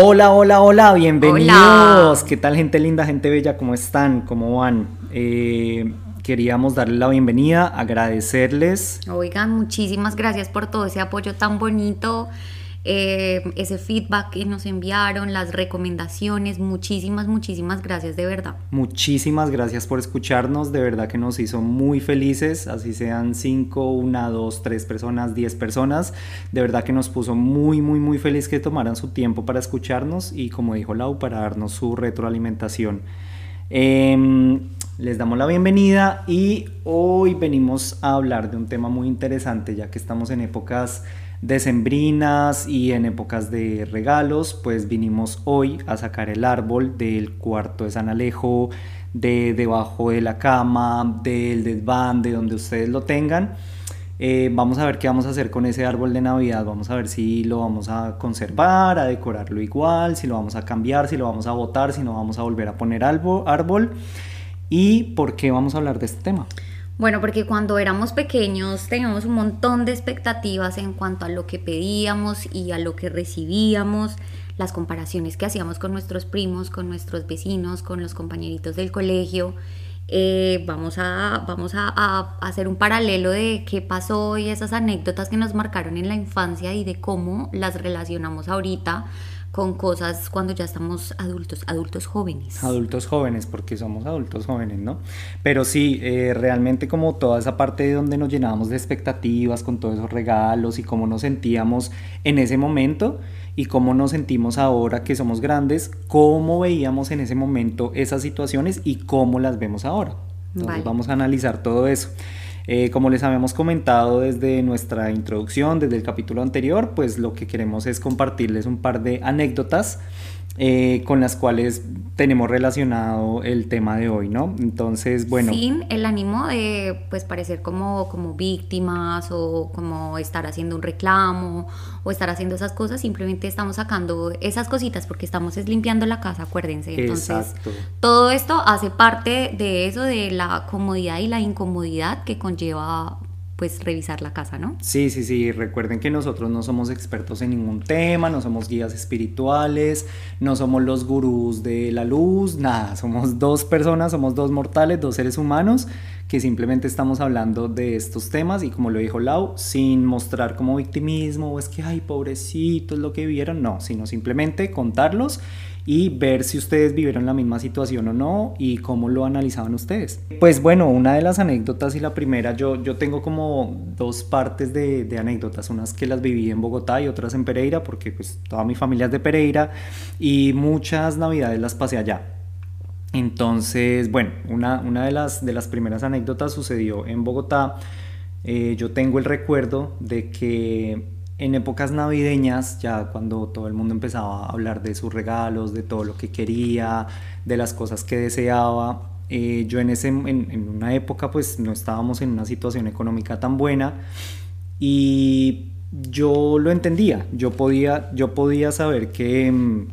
Hola, hola, hola, bienvenidos. ¿Qué tal gente linda, gente bella? ¿Cómo están? ¿Cómo van? Eh, queríamos darles la bienvenida, agradecerles. Oigan, muchísimas gracias por todo ese apoyo tan bonito. Eh, ese feedback que nos enviaron, las recomendaciones, muchísimas, muchísimas gracias de verdad. Muchísimas gracias por escucharnos, de verdad que nos hizo muy felices, así sean 5, 1, 2, 3 personas, 10 personas, de verdad que nos puso muy, muy, muy feliz que tomaran su tiempo para escucharnos y como dijo Lau, para darnos su retroalimentación. Em, les damos la bienvenida y hoy venimos a hablar de un tema muy interesante ya que estamos en épocas decembrinas y en épocas de regalos, pues vinimos hoy a sacar el árbol del cuarto de San Alejo, de debajo de la cama, del desván, de donde ustedes lo tengan. Eh, vamos a ver qué vamos a hacer con ese árbol de Navidad. Vamos a ver si lo vamos a conservar, a decorarlo igual, si lo vamos a cambiar, si lo vamos a botar, si no vamos a volver a poner árbol. ¿Y por qué vamos a hablar de este tema? Bueno, porque cuando éramos pequeños teníamos un montón de expectativas en cuanto a lo que pedíamos y a lo que recibíamos, las comparaciones que hacíamos con nuestros primos, con nuestros vecinos, con los compañeritos del colegio. Eh, vamos a, vamos a, a, hacer un paralelo de qué pasó y esas anécdotas que nos marcaron en la infancia y de cómo las relacionamos ahorita con cosas cuando ya estamos adultos, adultos jóvenes. Adultos jóvenes, porque somos adultos jóvenes, ¿no? Pero sí, eh, realmente como toda esa parte de donde nos llenábamos de expectativas con todos esos regalos y cómo nos sentíamos en ese momento y cómo nos sentimos ahora que somos grandes, cómo veíamos en ese momento esas situaciones y cómo las vemos ahora. Entonces vamos a analizar todo eso. Eh, como les habíamos comentado desde nuestra introducción, desde el capítulo anterior, pues lo que queremos es compartirles un par de anécdotas eh, con las cuales tenemos relacionado el tema de hoy, ¿no? Entonces, bueno. Sin el ánimo de, pues, parecer como, como víctimas o como estar haciendo un reclamo o estar haciendo esas cosas, simplemente estamos sacando esas cositas porque estamos limpiando la casa, acuérdense. Entonces, todo esto hace parte de eso, de la comodidad y la incomodidad que conlleva pues revisar la casa, ¿no? Sí, sí, sí, recuerden que nosotros no somos expertos en ningún tema, no somos guías espirituales, no somos los gurús de la luz, nada, somos dos personas, somos dos mortales, dos seres humanos que simplemente estamos hablando de estos temas y como lo dijo Lau, sin mostrar como victimismo o es que, ay, pobrecito, es lo que vivieron, no, sino simplemente contarlos y ver si ustedes vivieron la misma situación o no y cómo lo analizaban ustedes. Pues bueno, una de las anécdotas y la primera, yo, yo tengo como dos partes de, de anécdotas, unas que las viví en Bogotá y otras en Pereira, porque pues toda mi familia es de Pereira y muchas navidades las pasé allá. Entonces, bueno, una, una de, las, de las primeras anécdotas sucedió en Bogotá. Eh, yo tengo el recuerdo de que en épocas navideñas, ya cuando todo el mundo empezaba a hablar de sus regalos, de todo lo que quería, de las cosas que deseaba, eh, yo en, ese, en, una época pues no estábamos en una situación económica tan buena y yo lo entendía, yo podía, yo podía saber que mm,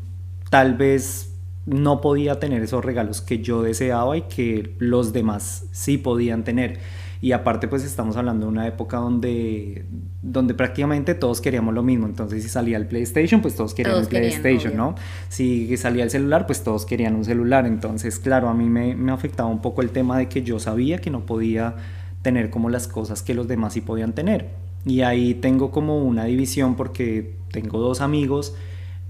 tal vez no podía tener esos regalos que yo deseaba y que los demás sí podían tener. Y aparte pues estamos hablando de una época donde, donde prácticamente todos queríamos lo mismo. Entonces si salía el PlayStation, pues todos querían el PlayStation, ¿no? Si salía el celular, pues todos querían un celular. Entonces, claro, a mí me, me afectaba un poco el tema de que yo sabía que no podía tener como las cosas que los demás sí podían tener. Y ahí tengo como una división porque tengo dos amigos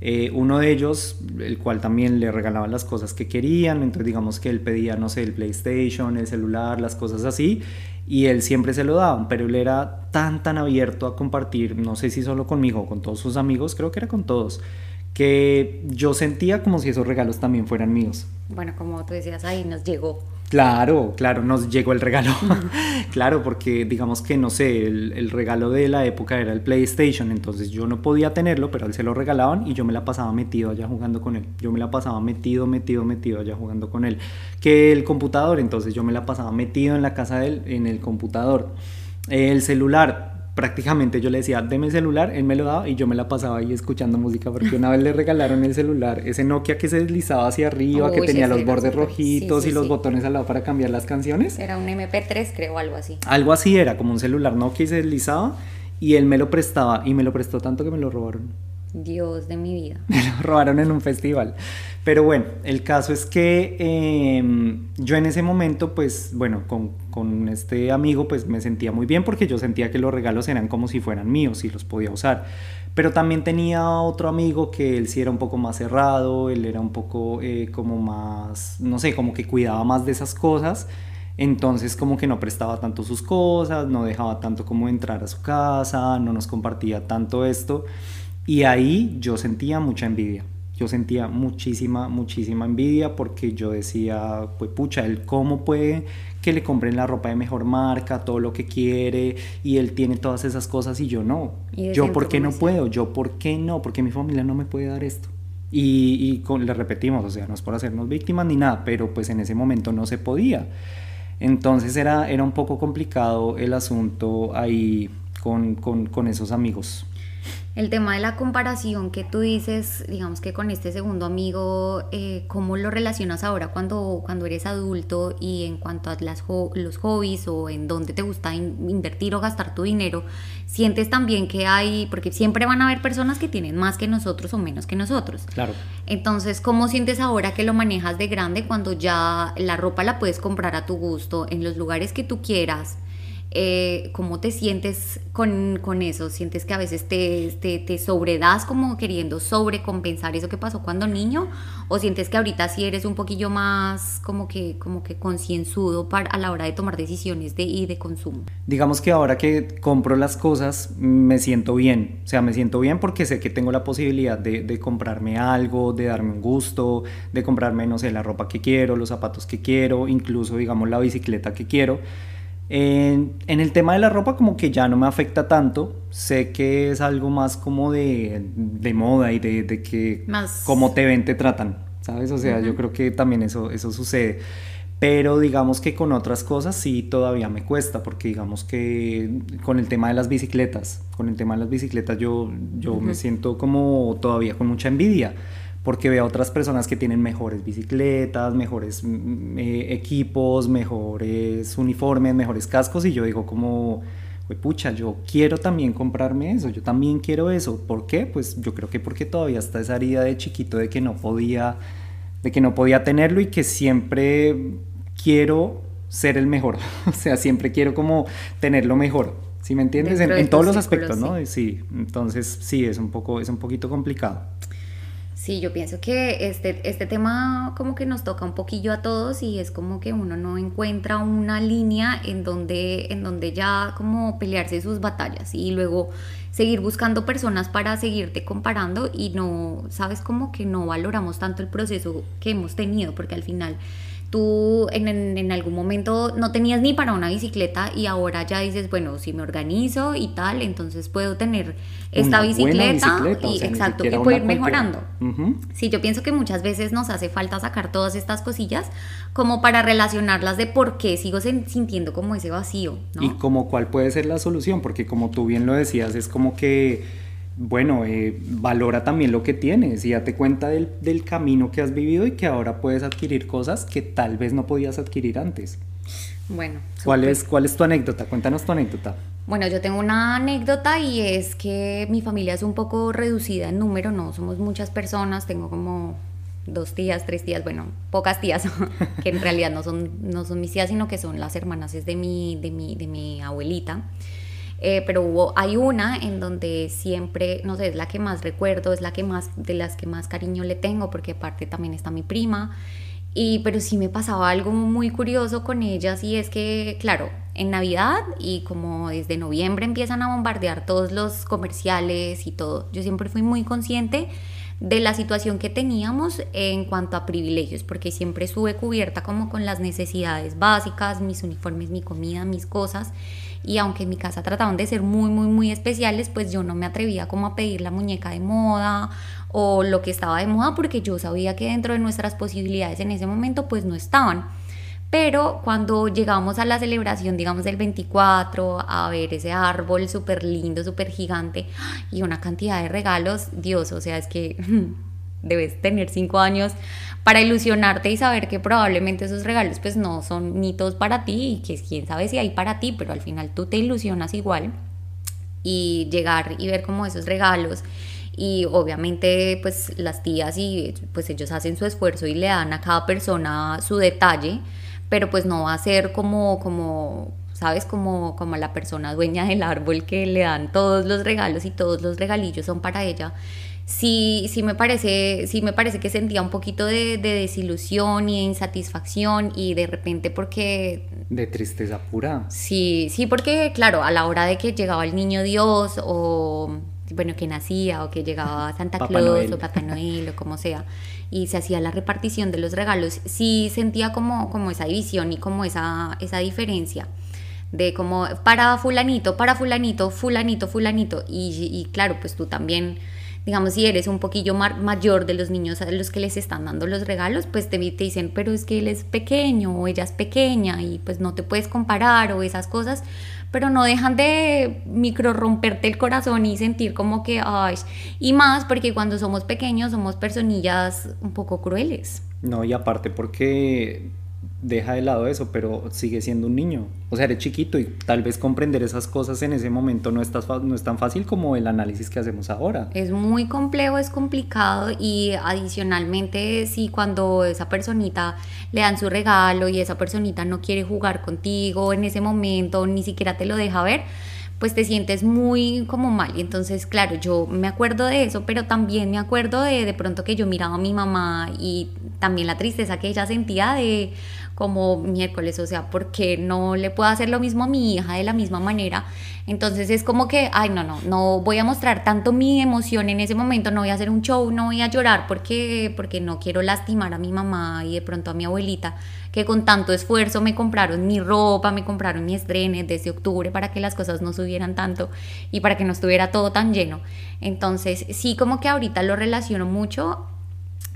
eh, uno de ellos, el cual también le regalaba las cosas que querían, entonces digamos que él pedía, no sé, el PlayStation, el celular, las cosas así, y él siempre se lo daba, pero él era tan, tan abierto a compartir, no sé si solo conmigo o con todos sus amigos, creo que era con todos, que yo sentía como si esos regalos también fueran míos. Bueno, como tú decías, ahí nos llegó. Claro, claro, nos llegó el regalo. claro, porque digamos que, no sé, el, regalo de la época era el PlayStation, entonces yo no podía tenerlo, pero él se lo regalaban y yo me la pasaba metido allá jugando con él. Yo me la pasaba metido, metido, metido allá jugando con él. Que el computador, entonces yo me la pasaba metido en la casa de él, en el computador. El celular, prácticamente yo le decía, deme el celular, él me lo daba y yo me la pasaba ahí escuchando música, porque una vez le regalaron el celular, ese Nokia que se deslizaba hacia arriba, que tenía los bordes rojitos y los botones al lado para cambiar las canciones. Era un MP3, creo, algo así. Algo así era, como un celular Nokia y se deslizaba, y él me lo prestaba, y me lo prestó tanto que me lo robaron. Dios de mi vida. Me lo robaron en un festival. Pero bueno, el caso es que em, yo en ese momento, pues bueno, con, con, este amigo, pues me sentía muy bien porque yo sentía que los regalos eran como si fueran míos y los podía usar. Pero también tenía otro amigo que él sí era un poco más cerrado, él era un poco eh, como más, no sé, como que cuidaba más de esas cosas. Entonces como que no prestaba tanto sus cosas, no dejaba tanto como entrar a su casa, no nos compartía tanto esto. Y ahí yo sentía mucha envidia. Yo sentía muchísima, muchísima envidia porque yo decía, pues pucha, él cómo puede que le compren la ropa de mejor marca, todo lo que quiere, y él tiene todas esas cosas y yo no. yo por qué no puedo, yo por qué no, porque mi familia no me puede dar esto. Y, y le repetimos, o sea, no es por hacernos víctimas ni nada, pero pues en ese momento no se podía. Entonces era, era un poco complicado el asunto ahí con, con, con esos amigos. El tema de la comparación que tú dices, digamos que con este segundo amigo, eh, ¿cómo lo relacionas ahora cuando, cuando eres adulto y en cuanto a las los hobbies o en dónde te gusta invertir o gastar tu dinero? ¿Sientes también que hay, porque siempre van a haber personas que tienen más que nosotros o menos que nosotros? Claro. Entonces, ¿cómo sientes ahora que lo manejas de grande cuando ya la ropa la puedes comprar a tu gusto en los lugares que tú quieras? Eh, ¿cómo te sientes con, con, eso? ¿Sientes que a veces te, te, te, sobredas como queriendo sobrecompensar eso que pasó cuando niño? ¿O sientes que ahorita sí eres un poquillo más como que, como que concienzudo a la hora de tomar decisiones de, y de consumo? Digamos que ahora que compro las cosas me siento bien, o sea, me siento bien porque sé que tengo la posibilidad de, de comprarme algo, de darme un gusto, de comprarme, no sé, la ropa que quiero, los zapatos que quiero, incluso, digamos, la bicicleta que quiero en, el tema de la ropa como que ya no me afecta tanto, sé que es algo más como de, moda y de, de que como te ven te tratan, ¿sabes? O sea, yo creo que también eso, eso sucede. Pero digamos que con otras cosas sí todavía me cuesta, porque digamos que con el tema de las bicicletas, con el tema de las bicicletas yo, yo me siento como todavía con mucha envidia porque veo a otras personas que tienen mejores bicicletas, mejores mm, eh, equipos, mejores uniformes, mejores cascos y yo digo como, pucha, yo quiero también comprarme eso, yo también quiero eso. ¿Por qué? Pues yo creo que porque todavía está esa herida de chiquito de que no podía, de que no podía tenerlo y que siempre quiero ser el mejor, o sea, siempre quiero como tenerlo mejor. ¿Sí me entiendes? En, todos los aspectos, ¿no? Sí. Entonces, sí, es un poco, es un poquito complicado. Sí, yo pienso que este, este tema como que nos toca un poquillo a todos y es como que uno no encuentra una línea en donde, en donde ya como pelearse sus batallas y luego seguir buscando personas para seguirte comparando y no, sabes como que no valoramos tanto el proceso que hemos tenido porque al final tú en, en, algún momento no tenías ni para una bicicleta y ahora ya dices, bueno, si me organizo y tal, entonces puedo tener esta bicicleta, y exacto, que puedo ir mejorando. Sí, yo pienso que muchas veces nos hace falta sacar todas estas cosillas como para relacionarlas de por qué sigo sintiendo como ese vacío. Y como cuál puede ser la solución, porque como tú bien lo decías, es como que bueno, eh, valora también lo que tienes y date cuenta del, del, camino que has vivido y que ahora puedes adquirir cosas que tal vez no podías adquirir antes. Bueno. ¿Cuál es, ¿Cuál es tu anécdota? Cuéntanos tu anécdota. Bueno, yo tengo una anécdota y es que mi familia es un poco reducida en número, no somos muchas personas, tengo como dos tías, tres tías, bueno, pocas tías, que en realidad no son, no son mis tías, sino que son las hermanas de mi, de mi, de mi abuelita. Eh, pero hubo, hay una en donde siempre, no sé, es la que más recuerdo, es la que más, de las que más cariño le tengo, porque aparte también está mi prima. Y, pero sí me pasaba algo muy curioso con ellas y es que, claro, en Navidad y como desde noviembre empiezan a bombardear todos los comerciales y todo, yo siempre fui muy consciente de la situación que teníamos en cuanto a privilegios, porque siempre estuve cubierta como con las necesidades básicas, mis uniformes, mi comida, mis cosas. Y aunque en mi casa trataban de ser muy, muy, muy especiales, pues yo no me atrevía como a pedir la muñeca de moda o lo que estaba de moda porque yo sabía que dentro de nuestras posibilidades en ese momento pues no estaban. Pero cuando llegamos a la celebración, digamos, del 24, a ver ese árbol súper lindo, súper gigante y una cantidad de regalos, Dios, o sea, es que debes tener cinco años para ilusionarte y saber que probablemente esos regalos pues no son ni todos para ti y que quién sabe si hay para ti, pero al final tú te ilusionas igual y llegar y ver como esos regalos y obviamente pues las tías y pues ellos hacen su esfuerzo y le dan a cada persona su detalle pero pues no va a ser como, como ¿sabes? Como, como la persona dueña del árbol que le dan todos los regalos y todos los regalillos son para ella. Sí, sí me parece, sí me parece que sentía un poquito de, de desilusión y de insatisfacción y de repente porque... De tristeza pura. Sí, sí, porque claro, a la hora de que llegaba el niño Dios o bueno, que nacía o que llegaba Santa Claus o Papá Noel o como sea, y se hacía la repartición de los regalos, sí sentía como, como esa división y como esa, esa diferencia de como para fulanito, para fulanito, fulanito, fulanito, y, y claro, pues tú también digamos, si eres un poquillo mayor de los niños a los que les están dando los regalos, pues te, te, dicen, pero es que él es pequeño o ella es pequeña y pues no te puedes comparar o esas cosas, pero no dejan de micro romperte el corazón y sentir como que, ay, y más porque cuando somos pequeños somos personillas un poco crueles. No, y aparte porque deja de lado eso, pero sigue siendo un niño. O sea, eres chiquito y tal vez comprender esas cosas en ese momento no, estás, no es tan fácil como el análisis que hacemos ahora. Es muy complejo, es complicado y adicionalmente si cuando esa personita le dan su regalo y esa personita no quiere jugar contigo en ese momento, ni siquiera te lo deja ver, pues te sientes muy como mal. Y entonces, claro, yo me acuerdo de eso, pero también me acuerdo de de pronto que yo miraba a mi mamá y también la tristeza que ella sentía de como miércoles, o sea, porque no le puedo hacer lo mismo a mi hija de la misma manera? Entonces es como que, ay, no, no, no voy a mostrar tanto mi emoción en ese momento, no voy a hacer un show, no voy a llorar porque, porque no quiero lastimar a mi mamá y de pronto a mi abuelita, que con tanto esfuerzo me compraron mi ropa, me compraron mi estrenes desde octubre para que las cosas no subieran tanto y para que no estuviera todo tan lleno. Entonces sí como que ahorita lo relaciono mucho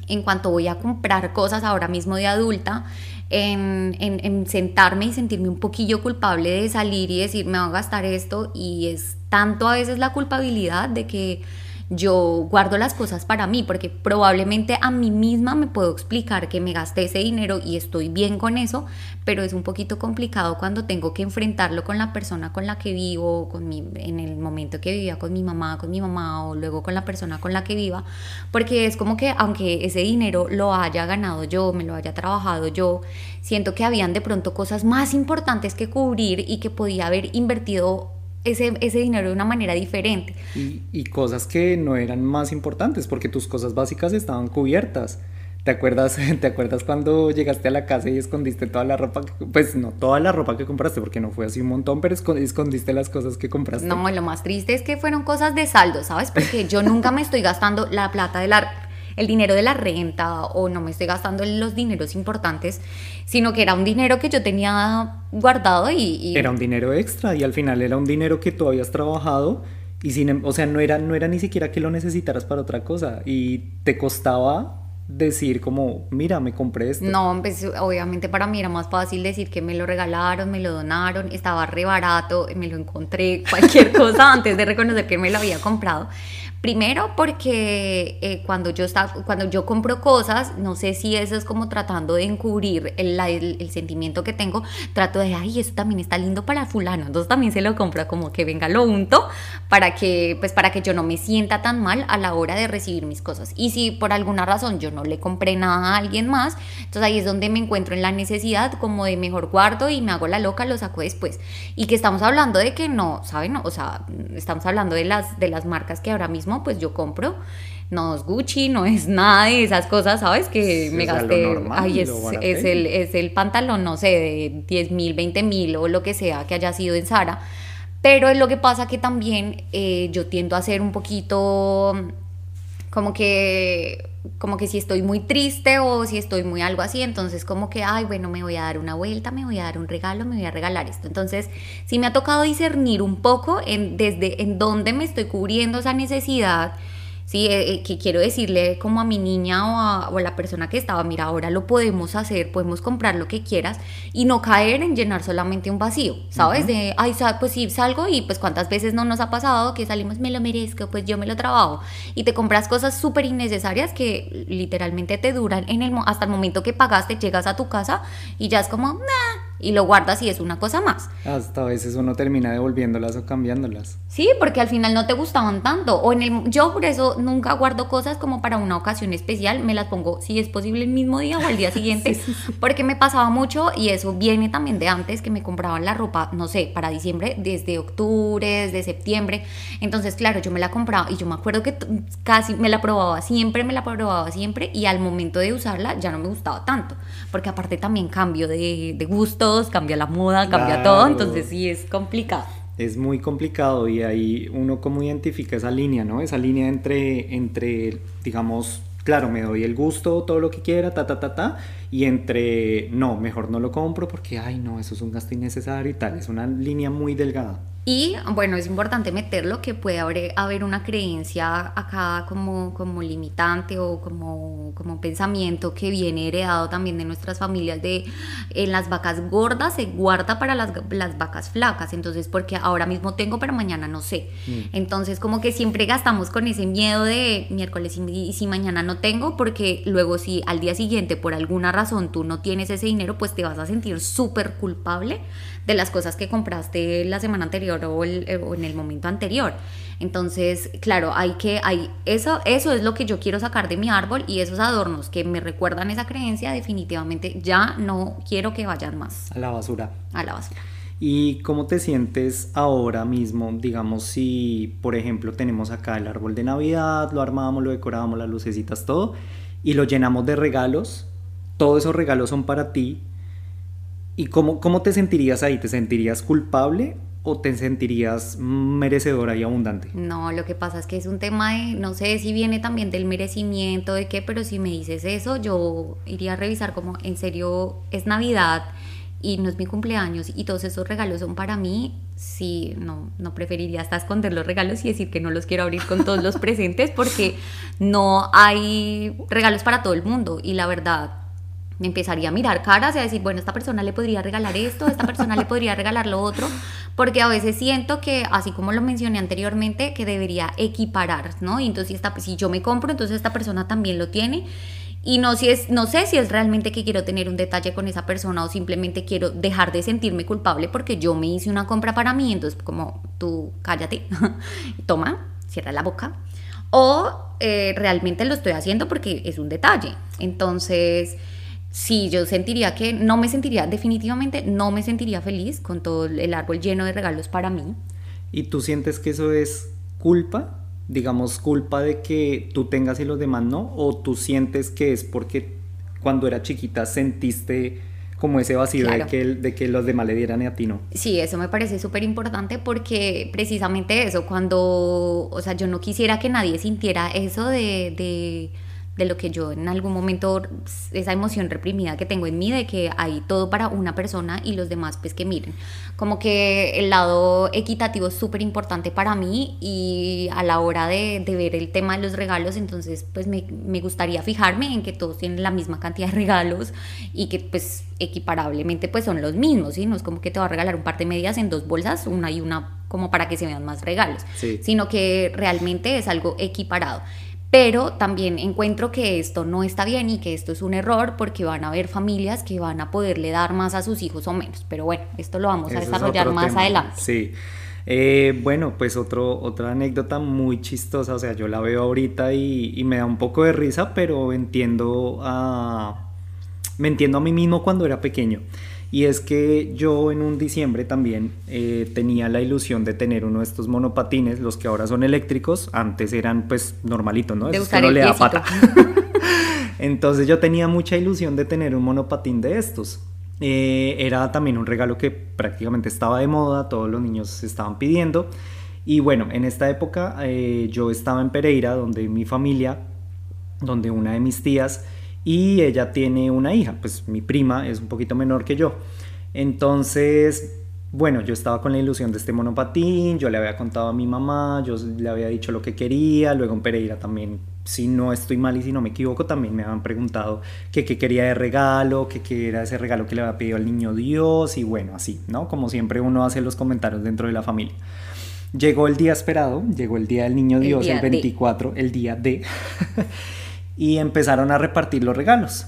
en cuanto voy a comprar cosas ahora mismo de adulta, en, en, sentarme y sentirme un poquillo culpable de salir y decir, me voy a gastar esto, y es tanto a veces la culpabilidad de que yo guardo las cosas para mí, porque probablemente a mí misma me puedo explicar que me gasté ese dinero y estoy bien con eso, pero es un poquito complicado cuando tengo que enfrentarlo con la persona con la que vivo, con mi, en el momento que vivía con mi mamá, con mi mamá o luego con la persona con la que viva, porque es como que aunque ese dinero lo haya ganado yo, me lo haya trabajado yo, siento que habían de pronto cosas más importantes que cubrir y que podía haber invertido ese, ese dinero de una manera diferente. Y, y, cosas que no eran más importantes, porque tus cosas básicas estaban cubiertas. ¿Te acuerdas, ¿Te acuerdas cuando llegaste a la casa y escondiste toda la ropa? pues no toda la ropa que compraste, porque no fue así un montón, pero escondiste las cosas que compraste. No, lo más triste es que fueron cosas de saldo, ¿sabes? Porque yo nunca me estoy gastando la plata de la el dinero de la renta o no me estoy gastando los dineros importantes, sino que era un dinero que yo tenía guardado y, Era un dinero extra y al final era un dinero que tú habías trabajado y sin, em, o sea, no era, no era ni siquiera que lo necesitaras para otra cosa y te costaba decir como, mira, me compré esto. No, pues obviamente para mí era más fácil decir que me lo regalaron, me lo donaron, estaba re barato, me lo encontré, cualquier cosa antes de reconocer que me lo había comprado. Primero porque eh, cuando, yo estaba, cuando yo compro cosas, no sé si eso es como tratando de encubrir el, el, sentimiento que tengo, trato de, ay, eso también está lindo para fulano, entonces también se lo compro como que venga lo unto para que, pues para que yo no me sienta tan mal a la hora de recibir mis cosas. Y si por alguna razón yo no le compré nada a alguien más, entonces ahí es donde me encuentro en la necesidad como de mejor guardo y me hago la loca, lo saco después. Y que estamos hablando de que no, ¿saben? O sea, estamos hablando de las, de las marcas que ahora mismo pues yo compro. No es Gucci, no es nada de esas cosas, ¿sabes? Que me gasté. Ay, es, es, el, es el pantalón, no sé, de 10 mil, 20 mil o lo que sea que haya sido en Sara. Pero es lo que pasa que también eh, yo tiendo a ser un poquito como que como que si estoy muy triste o si estoy muy algo así, entonces como que, ay, bueno, me voy a dar una vuelta, me voy a dar un regalo, me voy a regalar esto. Entonces, sí me ha tocado discernir un poco en, desde en dónde me estoy cubriendo esa necesidad ¿sí? Eh, eh, que quiero decirle como a mi niña o a, la persona que estaba, mira, ahora lo podemos hacer, podemos comprar lo que quieras y no caer en llenar solamente un vacío, ¿sabes? De, ay, pues sí, salgo y pues cuántas veces no nos ha pasado que salimos, me lo merezco, pues yo me lo trabajo y te compras cosas súper innecesarias que literalmente te duran en el, hasta el momento que pagaste, llegas a tu casa y ya es como, nah, y lo guardas y es una cosa más. Hasta a veces uno termina devolviéndolas o cambiándolas. Sí, porque al final no te gustaban tanto. O en el, yo por eso nunca guardo cosas como para una ocasión especial, me las pongo si es posible el mismo día o al día siguiente, porque me pasaba mucho y eso viene también de antes que me compraban la ropa, no sé, para diciembre, desde octubre, desde septiembre. Entonces, claro, yo me la compraba y yo me acuerdo que casi me la probaba siempre, me la probaba siempre y al momento de usarla ya no me gustaba tanto, porque aparte también cambio de, de gusto cambia la moda, cambia todo, entonces sí es complicado. Es muy complicado y ahí uno como identifica esa línea, ¿no? Esa línea entre, entre digamos, claro, me doy el gusto, todo lo que quiera, ta, ta, ta, ta, y entre, no, mejor no lo compro porque, ay, no, eso es un gasto innecesario y tal, es una línea muy delgada. Y bueno, es importante meterlo que puede haber, haber una creencia acá como, como limitante o como, como pensamiento que viene heredado también de nuestras familias de en las vacas gordas se guarda para las, las vacas flacas. Entonces, porque ahora mismo tengo, pero mañana no sé. Mm. Entonces, como que siempre gastamos con ese miedo de miércoles y, si mañana no tengo, porque luego si al día siguiente por alguna razón tú no tienes ese dinero, pues te vas a sentir súper culpable de las cosas que compraste la semana anterior o, en el momento anterior. Entonces, claro, hay que, hay, eso, eso es lo que yo quiero sacar de mi árbol y esos adornos que me recuerdan esa creencia, definitivamente ya no quiero que vayan más. A la basura. A la basura. ¿Y cómo te sientes ahora mismo? Digamos, si por ejemplo tenemos acá el árbol de Navidad, lo armamos, lo decoramos, las lucecitas, todo, y lo llenamos de regalos, todos esos regalos son para ti, ¿Y cómo, cómo te sentirías ahí? ¿Te sentirías culpable o te sentirías merecedora y abundante? No, lo que pasa es que es un tema de, no sé si viene también del merecimiento, de qué, pero si me dices eso, yo iría a revisar como, en serio, es Navidad y no es mi cumpleaños y todos esos regalos son para mí, sí, no, no preferiría hasta esconder los regalos y decir que no los quiero abrir con todos los presentes porque no hay regalos para todo el mundo y la verdad empezaría a mirar caras y a decir, bueno, esta persona le podría regalar esto, esta persona le podría regalar lo otro, porque a veces siento que, así como lo mencioné anteriormente, que debería equiparar, ¿no? Y entonces esta, si yo me compro, entonces esta persona también lo tiene. Y no, si es, no sé si es realmente que quiero tener un detalle con esa persona o simplemente quiero dejar de sentirme culpable porque yo me hice una compra para mí, entonces como tú cállate, toma, cierra la boca. O eh, realmente lo estoy haciendo porque es un detalle. Entonces sí, yo sentiría que no me sentiría, definitivamente no me sentiría feliz con todo el árbol lleno de regalos para mí. ¿Y tú sientes que eso es culpa? Digamos, culpa de que tú tengas y los demás no? ¿O tú sientes que es porque cuando era chiquita sentiste como ese vacío de, que, de que los demás le dieran y a ti no? Sí, eso me parece súper importante porque precisamente eso, cuando, o sea, yo no quisiera que nadie sintiera eso de de lo que yo en algún momento, esa emoción reprimida que tengo en mí de que hay todo para una persona y los demás pues que miren. Como que el lado equitativo es súper importante para mí y a la hora de, ver el tema de los regalos, entonces pues me, gustaría fijarme en que todos tienen la misma cantidad de regalos y que pues equiparablemente pues son los mismos, ¿sí? No es como que te va a regalar un par de medias en dos bolsas, una y una como para que se vean más regalos, sino que realmente es algo equiparado pero también encuentro que esto no está bien y que esto es un error porque van a haber familias que van a poderle dar más a sus hijos o menos. Pero bueno, esto lo vamos a desarrollar más adelante. Sí. Eh, bueno, pues otro, otra anécdota muy chistosa, o sea, yo la veo ahorita y, y me da un poco de risa, pero entiendo a... Me entiendo a mí mismo cuando era pequeño. Y es que yo en un diciembre también eh, tenía la ilusión de tener uno de estos monopatines, los que ahora son eléctricos, antes eran pues normalitos, ¿no? De usar le da pata. Entonces yo tenía mucha ilusión de tener un monopatín de estos. Eh, era también un regalo que prácticamente estaba de moda, todos los niños estaban pidiendo. Y bueno, en esta época eh, yo estaba en Pereira, donde mi familia, donde una de mis tías, y ella tiene una hija, pues mi prima es un poquito menor que yo. Entonces, bueno, yo estaba con la ilusión de este monopatín, yo le había contado a mi mamá, yo le había dicho lo que quería, luego en Pereira también, si no estoy mal y si no me equivoco, también me habían preguntado qué quería de regalo, qué era ese regalo que le había pedido al niño Dios y bueno, así, ¿no? Como siempre uno hace los comentarios dentro de la familia. Llegó el día esperado, llegó el día del niño Dios, el, 24, el día de, y empezaron a repartir los regalos.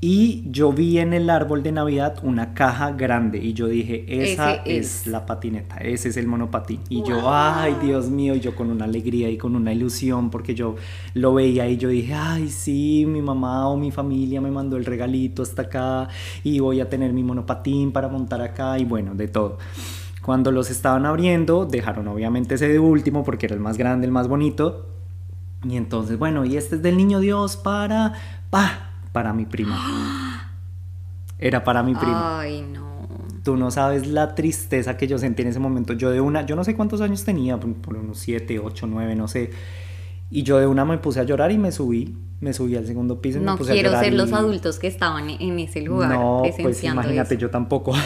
Y yo vi en el árbol de Navidad una caja grande y yo dije, esa es. la patineta, ese es el monopatín. Y yo, ay Dios mío, y yo con una alegría y con una ilusión porque yo lo veía y yo dije, ay sí, mi mamá o mi familia me mandó el regalito hasta acá y voy a tener mi monopatín para montar acá y bueno, de todo. Cuando los estaban abriendo, dejaron obviamente ese de último porque era el más grande, el más bonito. Y entonces, bueno, y este es del niño Dios para, pa, para mi prima. Era para mi prima. Ay, no. Tú no sabes la tristeza que yo sentí en ese momento. Yo de una, yo no sé cuántos años tenía, por unos 7, 8, 9, no sé. Y yo de una me puse a llorar y me subí me subí al segundo piso y no me puse quiero a ser los adultos que estaban en ese lugar no pues imagínate yo tampoco.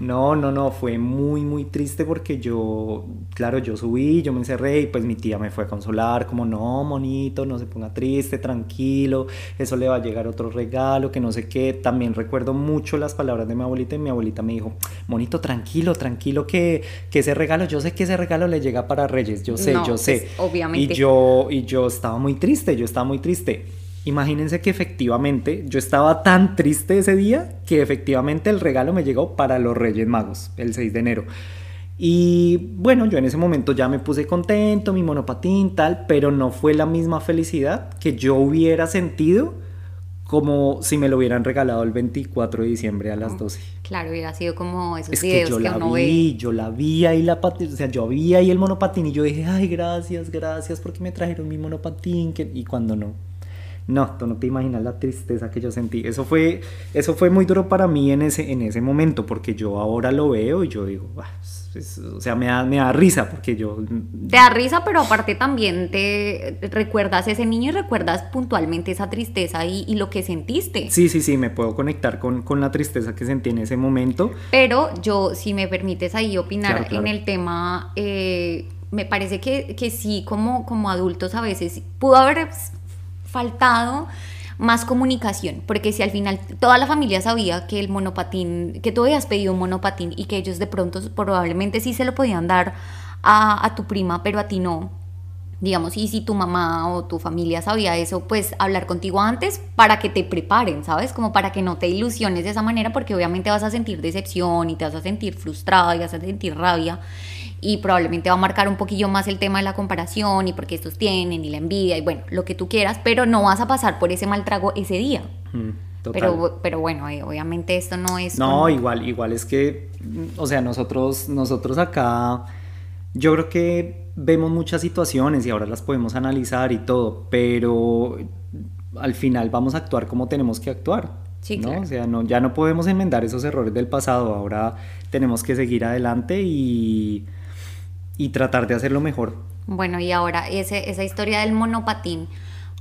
No no no fue muy muy triste porque yo claro yo subí yo me encerré y pues mi tía me fue a consolar como no monito no se ponga triste tranquilo eso le va a llegar otro regalo que no sé qué también recuerdo mucho las palabras de mi abuelita y mi abuelita me dijo monito tranquilo tranquilo que, que ese regalo yo sé que ese regalo le llega para Reyes yo sé yo sé pues, obviamente. Y yo y yo estaba muy triste yo estaba muy triste Imagínense que efectivamente yo estaba tan triste ese día que efectivamente el regalo me llegó para los Reyes Magos, el 6 de enero. Y bueno, yo en ese momento ya me puse contento, mi monopatín, tal, pero no fue la misma felicidad que yo hubiera sentido como si me lo hubieran regalado el 24 de diciembre a las 12. Claro, hubiera sido como esos es videos que, yo que la uno vi, Yo la vi ahí la o sea, yo vi ahí el monopatín y yo dije, ay, gracias, gracias porque me trajeron mi monopatín, y cuando no. No, tú no te imaginas la tristeza que yo sentí. Eso fue, eso fue muy duro para mí en ese, en ese momento, porque yo ahora lo veo y yo digo, o sea, me da, me da risa, porque yo... Te da risa, pero aparte también te recuerdas ese niño y recuerdas puntualmente esa tristeza y, lo que sentiste. Sí, sí, sí, me puedo conectar con, con, la tristeza que sentí en ese momento. Pero yo, si me permites ahí opinar en el tema... Eh, me parece que, que sí, como, como adultos a veces pudo haber faltado más comunicación, porque si al final toda la familia sabía que el monopatín, que tú habías pedido un monopatín y que ellos de pronto probablemente sí se lo podían dar a, tu prima, pero a ti no, digamos, y si tu mamá o tu familia sabía eso, pues hablar contigo antes para que te preparen, ¿sabes? Como para que no te ilusiones de esa manera, porque obviamente vas a sentir decepción y te vas a sentir frustrada y vas a sentir rabia y probablemente va a marcar un poquillo más el tema de la comparación y porque estos tienen y la envidia y bueno, lo que tú quieras, pero no vas a pasar por ese mal trago ese día. Mm, pero, pero bueno, eh, obviamente esto no es... No, igual, igual es que, o sea, nosotros, nosotros acá, yo creo que vemos muchas situaciones y ahora las podemos analizar y todo, pero al final vamos a actuar como tenemos que actuar. Sí, ¿no? O sea, no, ya no podemos enmendar esos errores del pasado, ahora tenemos que seguir adelante y y tratar de hacerlo mejor. Bueno, y ahora ese, esa historia del monopatín,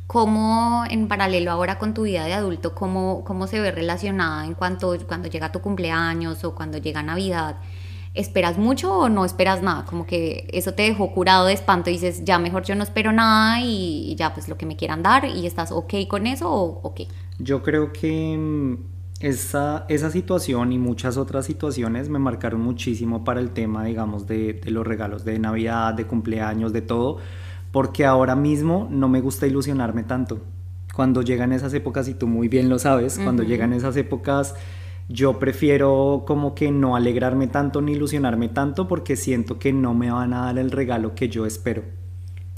¿cómo en paralelo ahora con tu vida de adulto, cómo, cómo se ve relacionada en cuanto cuando llega tu cumpleaños o cuando llega Navidad? ¿Esperas mucho o no esperas nada? Como que eso te dejó curado de espanto y dices, ya mejor yo no espero nada y, ya pues lo que me quieran dar y estás ok con eso o ok. Yo creo que mm, esa, esa situación y muchas otras situaciones me marcaron muchísimo para el tema, digamos, de, de, los regalos de Navidad, de cumpleaños, de todo, porque ahora mismo no me gusta ilusionarme tanto. Cuando llegan esas épocas, y tú muy bien lo sabes, cuando llegan esas épocas, yo prefiero como que no alegrarme tanto ni ilusionarme tanto porque siento que no me van a dar el regalo que yo espero.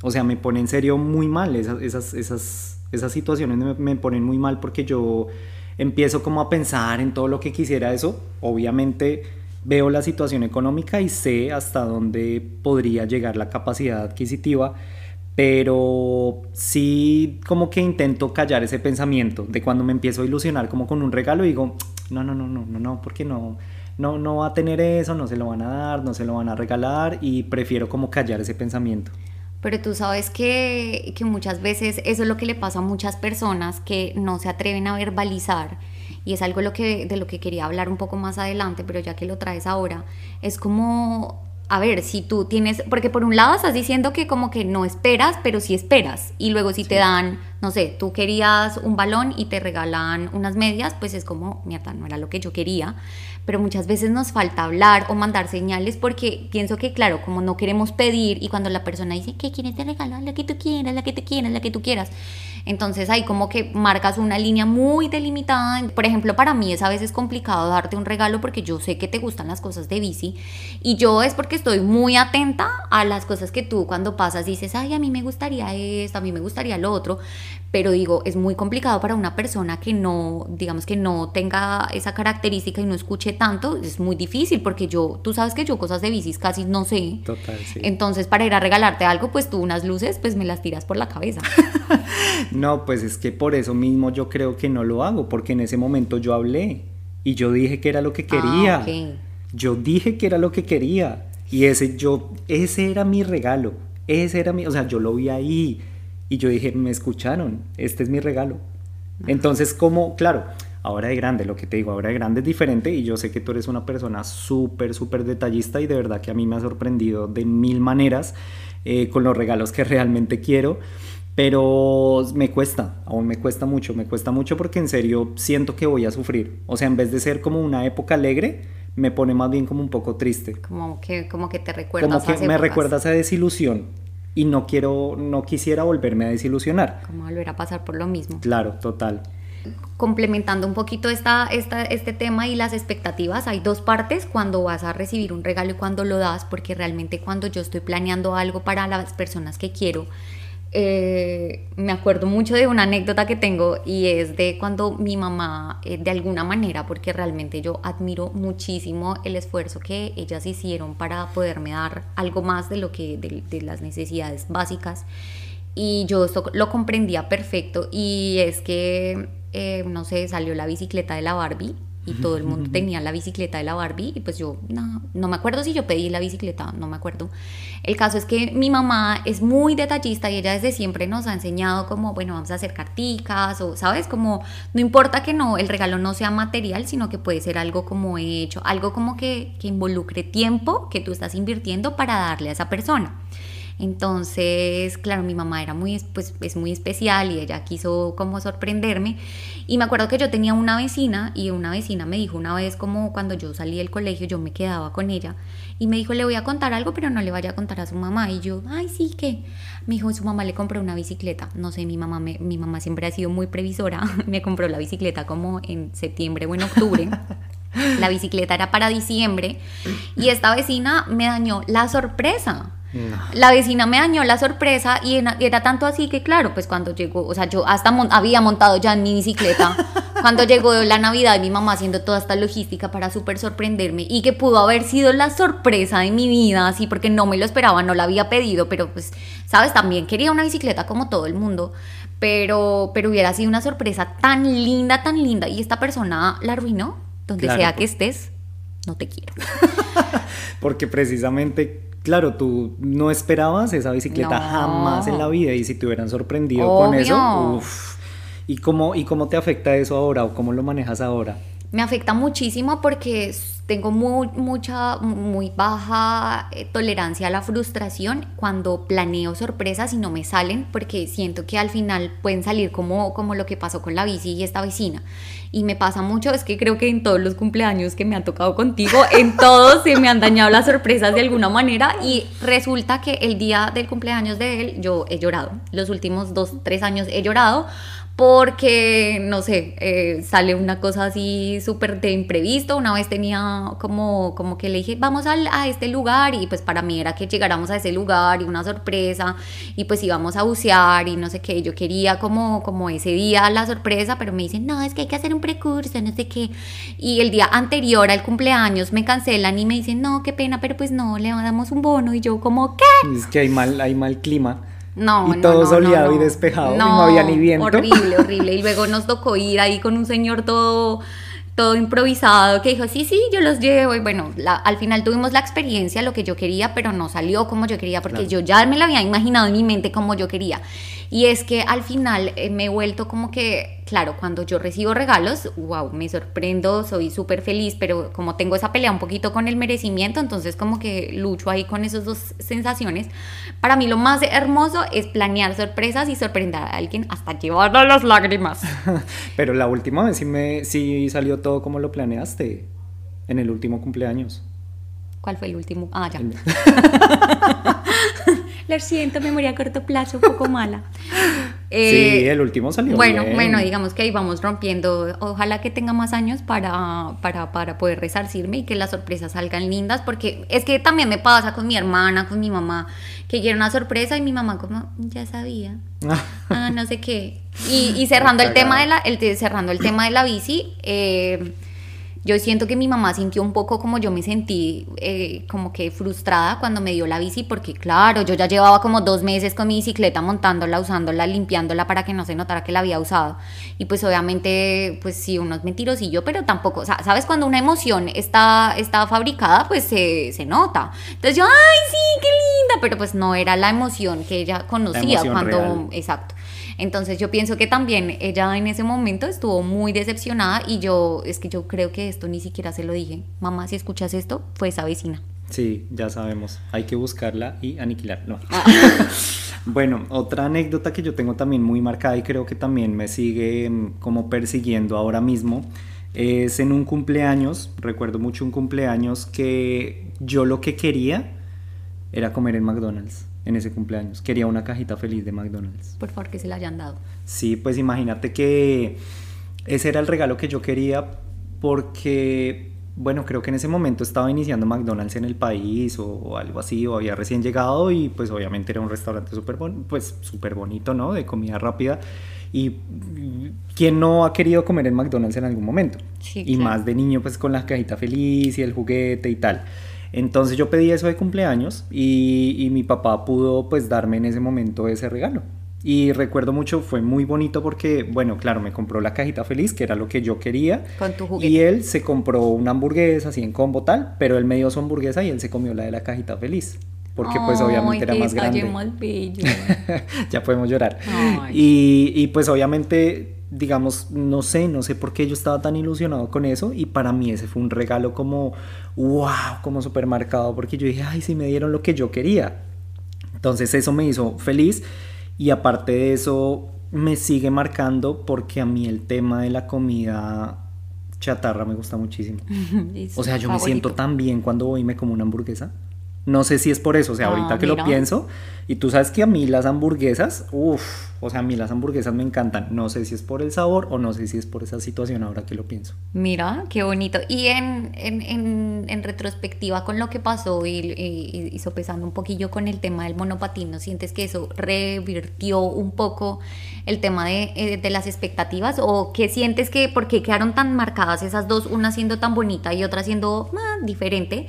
O sea, me pone en serio muy mal esas, esas, esas, esas situaciones, me, me ponen muy mal porque yo empiezo como a pensar en todo lo que quisiera eso, obviamente veo la situación económica y sé hasta dónde podría llegar la capacidad adquisitiva, pero sí como que intento callar ese pensamiento de cuando me empiezo a ilusionar como con un regalo y digo, no, no, no, no, no, no, porque no, no, no va a tener eso, no se lo van a dar, no se lo van a regalar y prefiero como callar ese pensamiento. Pero tú sabes que, que muchas veces eso es lo que le pasa a muchas personas que no se atreven a verbalizar y es algo lo que, de lo que quería hablar un poco más adelante, pero ya que lo traes ahora, es como a ver, si tú tienes, porque por un lado estás diciendo que como que no esperas, pero sí esperas, y luego si te dan, no sé, tú querías un balón y te regalan unas medias, pues es como, mierda, no era lo que yo quería, pero muchas veces nos falta hablar o mandar señales porque pienso que, claro, como no queremos pedir y cuando la persona dice, ¿qué quieres te regalar? La que tú quieras, la que te quieras, la que tú quieras, entonces ahí como que marcas una línea muy delimitada. Por ejemplo, para mí es a veces complicado darte un regalo porque yo sé que te gustan las cosas de bici y yo es porque estoy muy atenta a las cosas que tú cuando pasas dices, ay, a mí me gustaría esto, a mí me gustaría lo otro, pero digo, es muy complicado para una persona que no, digamos que no tenga esa característica y no escuche tanto, es muy difícil porque yo, tú sabes que yo cosas de bicis casi no sé. Total, sí. Entonces, para ir a regalarte algo, pues tú unas luces, pues me las tiras por la cabeza. no, pues es que por eso mismo yo creo que no lo hago, porque en ese momento yo hablé y yo dije que era lo que quería. Ah, yo dije que era lo que quería y ese yo ese era mi regalo. Ese era mi, o sea, yo lo vi ahí y yo dije, me escucharon, este es mi regalo. Entonces, como, claro, ahora de grande, lo que te digo, ahora de grande es diferente y yo sé que tú eres una persona súper, súper detallista y de verdad que a mí me ha sorprendido de mil maneras eh, con los regalos que realmente quiero. Pero me cuesta, aún me cuesta mucho, me cuesta mucho porque en serio siento que voy a sufrir. O sea, en vez de ser como una época alegre, me pone más bien como un poco triste. Como que, como que te recuerdas. Como que me recuerda esa desilusión y no quiero, no quisiera volverme a desilusionar. Como volver a pasar por lo mismo. Claro, total. Complementando un poquito esta, esta, este tema y las expectativas, hay dos partes cuando vas a recibir un regalo y cuando lo das, porque realmente cuando yo estoy planeando algo para las personas que quiero, eh, me acuerdo mucho de una anécdota que tengo y es de cuando mi mamá, eh, de alguna manera, porque realmente yo admiro muchísimo el esfuerzo que ellas hicieron para poderme dar algo más de lo que, de, las necesidades básicas. Y yo esto lo comprendía perfecto y es que, eh, no sé, salió la bicicleta de la Barbie y todo el mundo tenía la bicicleta de la Barbie y pues yo no, no me acuerdo si yo pedí la bicicleta, no me acuerdo. El caso es que mi mamá es muy detallista y ella desde siempre nos ha enseñado como, bueno, vamos a hacer carticas o, ¿sabes? Como, no importa que no, el regalo no sea material, sino que puede ser algo como hecho, algo como que, que involucre tiempo que tú estás invirtiendo para darle a esa persona. Entonces, claro, mi mamá era muy, pues, es muy especial y ella quiso como sorprenderme. Y me acuerdo que yo tenía una vecina y una vecina me dijo una vez como cuando yo salí del colegio, yo me quedaba con ella y me dijo, le voy a contar algo, pero no le vaya a contar a su mamá. Y yo, ay, sí, ¿qué? Me dijo, su mamá le compró una bicicleta. No sé, mi mamá, mi mamá siempre ha sido muy previsora. me compró la bicicleta como en septiembre o en octubre. La bicicleta era para diciembre y esta vecina me dañó la sorpresa. La vecina me dañó la sorpresa y era, tanto así que, claro, pues cuando llegó, o sea, yo hasta había montado ya en mi bicicleta. cuando llegó la Navidad, y mi mamá haciendo toda esta logística para súper sorprenderme y que pudo haber sido la sorpresa de mi vida, así, porque no me lo esperaba, no la había pedido, pero pues, sabes, también quería una bicicleta como todo el mundo. Pero, pero hubiera sido una sorpresa tan linda, tan linda, y esta persona la arruinó, donde sea que estés, no te quiero. porque precisamente claro, tú no esperabas esa bicicleta jamás en la vida y si te hubieran sorprendido con eso, uff. ¿Y cómo, ¿Y cómo te afecta eso ahora o cómo lo manejas ahora? Me afecta muchísimo porque tengo muy, mucha, muy baja eh, tolerancia a la frustración cuando planeo sorpresas y no me salen porque siento que al final pueden salir como, como lo que pasó con la bici y esta vecina. Y me pasa mucho, es que creo que en todos los cumpleaños que me han tocado contigo, en todos se me han dañado las sorpresas de alguna manera y resulta que el día del cumpleaños de él yo he llorado. Los últimos dos, tres años he llorado porque, no sé, eh, sale una cosa así súper de imprevisto. Una vez tenía como, como que le dije, vamos al, a este lugar y pues para mí era que llegáramos a ese lugar y una sorpresa y pues íbamos a bucear y no sé qué. Yo quería como, como ese día la sorpresa, pero me dicen, no, es que hay que hacer un precurso, no sé qué. Y el día anterior al cumpleaños me cancelan y me dicen, no, qué pena, pero pues no, le damos un bono y yo como, ¿qué? Es que hay mal, hay mal clima. No, y todo soleado y despejado y no había ni viento. Horrible, horrible. Y luego nos tocó ir ahí con un señor todo todo improvisado, que dijo, sí, sí, yo los llevo. Y bueno, al final tuvimos la experiencia, lo que yo quería, pero no salió como yo quería, porque yo ya me la había imaginado en mi mente como yo quería. Y es que al final eh, me he vuelto como que, claro, cuando yo recibo regalos, wow, me sorprendo, soy súper feliz, pero como tengo esa pelea un poquito con el merecimiento, entonces como que lucho ahí con esas dos sensaciones. Para mí lo más hermoso es planear sorpresas y sorprender a alguien hasta llevar a las lágrimas. pero la última vez sí, me, sí salió todo como lo planeaste, en el último cumpleaños. ¿Cuál fue el último? Ah, ya. Lo siento, memoria a corto plazo, un poco mala. sí, eh, el último salió Bueno, bueno, digamos que ahí vamos rompiendo. Ojalá que tenga más años para, para, para poder resarcirme y que las sorpresas salgan lindas, porque es que también me pasa con mi hermana, con mi mamá, que quiere una sorpresa y mi mamá como, ya sabía. ah, no sé qué. Y, cerrando el tema de la, el, cerrando el tema de la bici, eh, yo siento que mi mamá sintió un poco como yo me sentí, eh, como que frustrada cuando me dio la bici, porque claro, yo ya llevaba como dos meses con mi bicicleta montándola, usándola, limpiándola para que no se notara que la había usado. Y pues obviamente, pues sí, unos mentirosillo, pero tampoco, o sea, ¿sabes? Cuando una emoción está, está fabricada, pues se, se nota. Entonces yo, ay, sí, qué linda, pero pues no era la emoción que ella conocía cuando, exacto. Entonces yo pienso que también ella en ese momento estuvo muy decepcionada y yo, es que yo creo que esto ni siquiera se lo dije. Mamá, si escuchas esto, fue esa vecina. Sí, ya sabemos. Hay que buscarla y aniquilarla. Ah. bueno, otra anécdota que yo tengo también muy marcada y creo que también me sigue mm, como persiguiendo ahora mismo es en un cumpleaños. Recuerdo mucho un cumpleaños que yo lo que quería era comer en McDonald's en ese cumpleaños. Quería una cajita feliz de McDonald's. Por favor, que se la hayan dado. Sí, pues imagínate que ese era el regalo que yo quería porque, bueno, creo que en ese momento estaba iniciando McDonald's en el país o, algo así, o había recién llegado y pues obviamente era un restaurante súper pues, super bonito, ¿no? De comida rápida. Y quién no ha querido comer en McDonald's en algún momento. Sí, y más de niño, pues con la cajita feliz y el juguete y tal. Entonces yo pedí eso de cumpleaños y, mi papá pudo pues darme en ese momento ese regalo. Y recuerdo mucho, fue muy bonito porque, bueno, claro, me compró la cajita feliz, que era lo que yo quería. Con tu juguete. Y él se compró una hamburguesa así en combo tal, pero él me dio su hamburguesa y él se comió la de la cajita feliz. Porque pues obviamente era más grande. Ya podemos llorar. Y, y pues obviamente digamos, no sé, no sé por qué yo estaba tan ilusionado con eso y para mí ese fue un regalo como, wow, como súper marcado porque yo dije, ay, sí me dieron lo que yo quería. Entonces eso me hizo feliz y aparte de eso me sigue marcando porque a mí el tema de la comida chatarra me gusta muchísimo. o sea, yo me siento tan bien cuando voy y me como una hamburguesa. No sé si es por eso, o sea, ah, ahorita que lo pienso, y tú sabes que a mí las hamburguesas, uff, o sea, a mí las hamburguesas me encantan. No sé si es por el sabor o no sé si es por esa situación ahora que lo pienso. Mira, qué bonito. Y en, en, en, retrospectiva con lo que pasó y, y, sopesando un poquillo con el tema del monopatín, ¿no sientes que eso revirtió un poco el tema de, eh, de las expectativas? ¿O qué sientes que, por qué quedaron tan marcadas esas dos, una siendo tan bonita y otra siendo ah, diferente?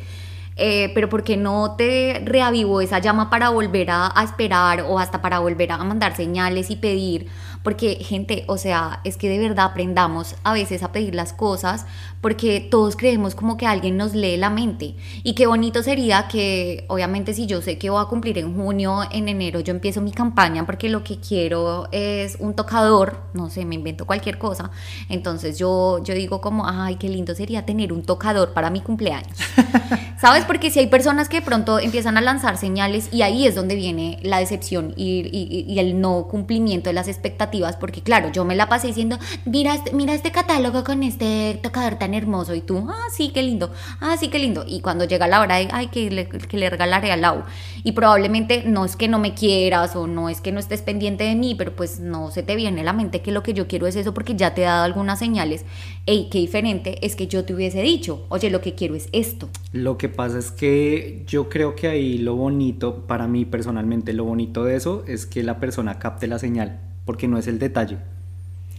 Eh, pero porque no te reavivó esa llama para volver a, a, esperar o hasta para volver a mandar señales y pedir porque gente, o sea, es que de verdad aprendamos a veces a pedir las cosas porque todos creemos como que alguien nos lee la mente. Y qué bonito sería que, obviamente, si yo sé que voy a cumplir en junio, en enero, yo empiezo mi campaña porque lo que quiero es un tocador, no sé, me invento cualquier cosa. Entonces yo, yo digo como, ay, qué lindo sería tener un tocador para mi cumpleaños. ¿Sabes? Porque si hay personas que de pronto empiezan a lanzar señales y ahí es donde viene la decepción y, y el no cumplimiento de las expectativas porque claro, yo me la pasé diciendo, mira, este, mira este catálogo con este tocador tan hermoso y tú, ah, sí, qué lindo, ah, sí, qué lindo. Y cuando llega la hora de, ay, que le, que le regalaré al Lau. Y probablemente no es que no me quieras o no es que no estés pendiente de mí, pero pues no se te viene a la mente que lo que yo quiero es eso porque ya te he dado algunas señales. Ey, qué diferente es que yo te hubiese dicho, oye, lo que quiero es esto. Lo que pasa es que yo creo que ahí lo bonito, para mí personalmente, lo bonito de eso es que la persona capte la señal porque no es el detalle.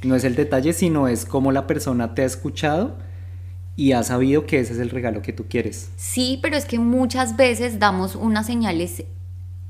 No es el detalle, sino es cómo la persona te ha escuchado y ha sabido que ese es el regalo que tú quieres. Sí, pero es que muchas veces damos unas señales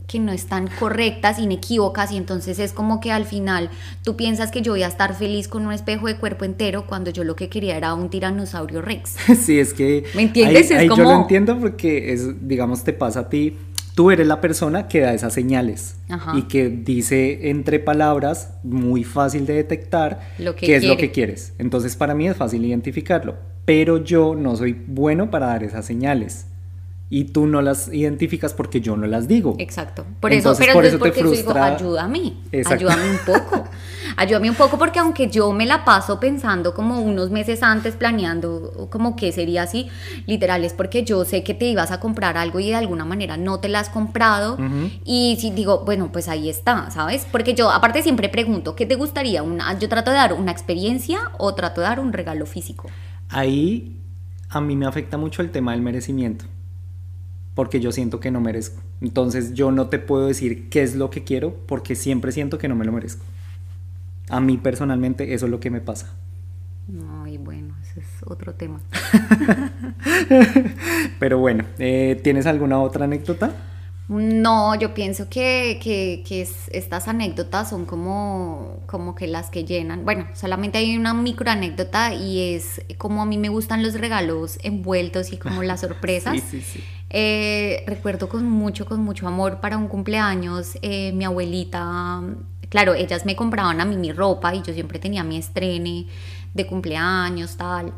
que no están correctas, inequívocas y entonces es como que al final tú piensas que yo voy a estar feliz con un espejo de cuerpo entero cuando yo lo que quería era un tiranosaurio rex. Sí, es que... ¿Me entiendes? ahí- Es ahí como- Yo lo entiendo porque es, digamos, te pasa a ti. Tú eres la persona que da esas señales Ajá. y que dice entre palabras muy fácil de detectar Lo que qué es lo que quieres. Entonces para mí es fácil identificarlo, pero yo no soy bueno para dar esas señales y tú no las identificas porque yo no las digo. Exacto. Por Entonces, eso, pero por entonces eso te porque yo digo, frustra- ayúdame, Exacto. ayúdame un poco. Ayúdame un poco porque aunque yo me la paso pensando como unos meses antes planeando como que sería así, literal es porque yo sé que te ibas a comprar algo y de alguna manera no te la has comprado y si digo, bueno, pues ahí está, ¿sabes? Porque yo aparte siempre pregunto, ¿qué te gustaría? Una, yo trato de dar una experiencia o trato de dar un regalo físico. Ahí a mí me afecta mucho el tema del merecimiento, porque yo siento que no merezco. Entonces yo no te puedo decir qué es lo que quiero porque siempre siento que no me lo merezco. A mí personalmente eso es lo que me pasa. Ay, bueno, ese es otro tema. Pero bueno, eh, ¿tienes alguna otra anécdota? No, yo pienso que, que- que es- estas anécdotas son como, como que las que llenan. Bueno, solamente hay una micro anécdota y es como a mí me gustan los regalos envueltos y como las sorpresas. Sí, sí, sí. Eh, recuerdo con mucho, con mucho amor para un cumpleaños, eh, mi abuelita, claro, ellas me compraban a mí mi ropa y yo siempre tenía mi estrene de cumpleaños, tal.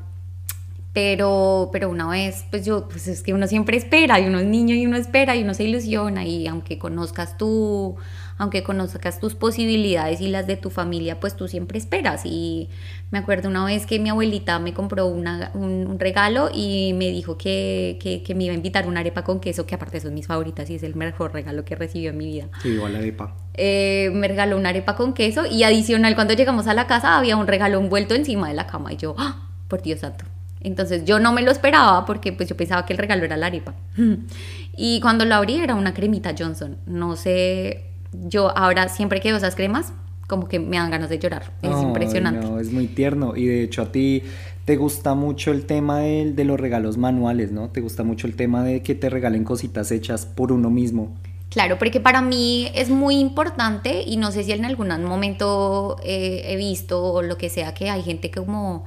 Pero, pero una vez, pues yo, pues es que uno siempre espera, y uno es niño y uno espera y uno se ilusiona y aunque conozcas tú, aunque conozcas tus posibilidades y las de tu familia, pues tú siempre esperas. Y me acuerdo una vez que mi abuelita me compró una- un, regalo y me dijo que, que, que me iba a invitar una arepa con queso, que aparte son mis favoritas y es el mejor regalo que recibió en mi vida. Sí, igual la arepa. Eh, me regaló una arepa con queso y adicional cuando llegamos a la casa había un regalo envuelto encima de la cama y yo, ¡ah! por Dios santo. Entonces yo no me lo esperaba porque pues yo pensaba que el regalo era la arepa. Y cuando lo abrí era una cremita Johnson. No sé, yo ahora siempre que veo esas cremas como que me dan ganas de llorar. Es Ay, impresionante. no, es muy tierno. Y de hecho a ti te gusta mucho el tema del- de, los regalos manuales, ¿no? Te gusta mucho el tema de que te regalen cositas hechas por uno mismo. Claro, porque para mí es muy importante y no sé si en algún momento eh, he visto o lo que sea que hay gente que como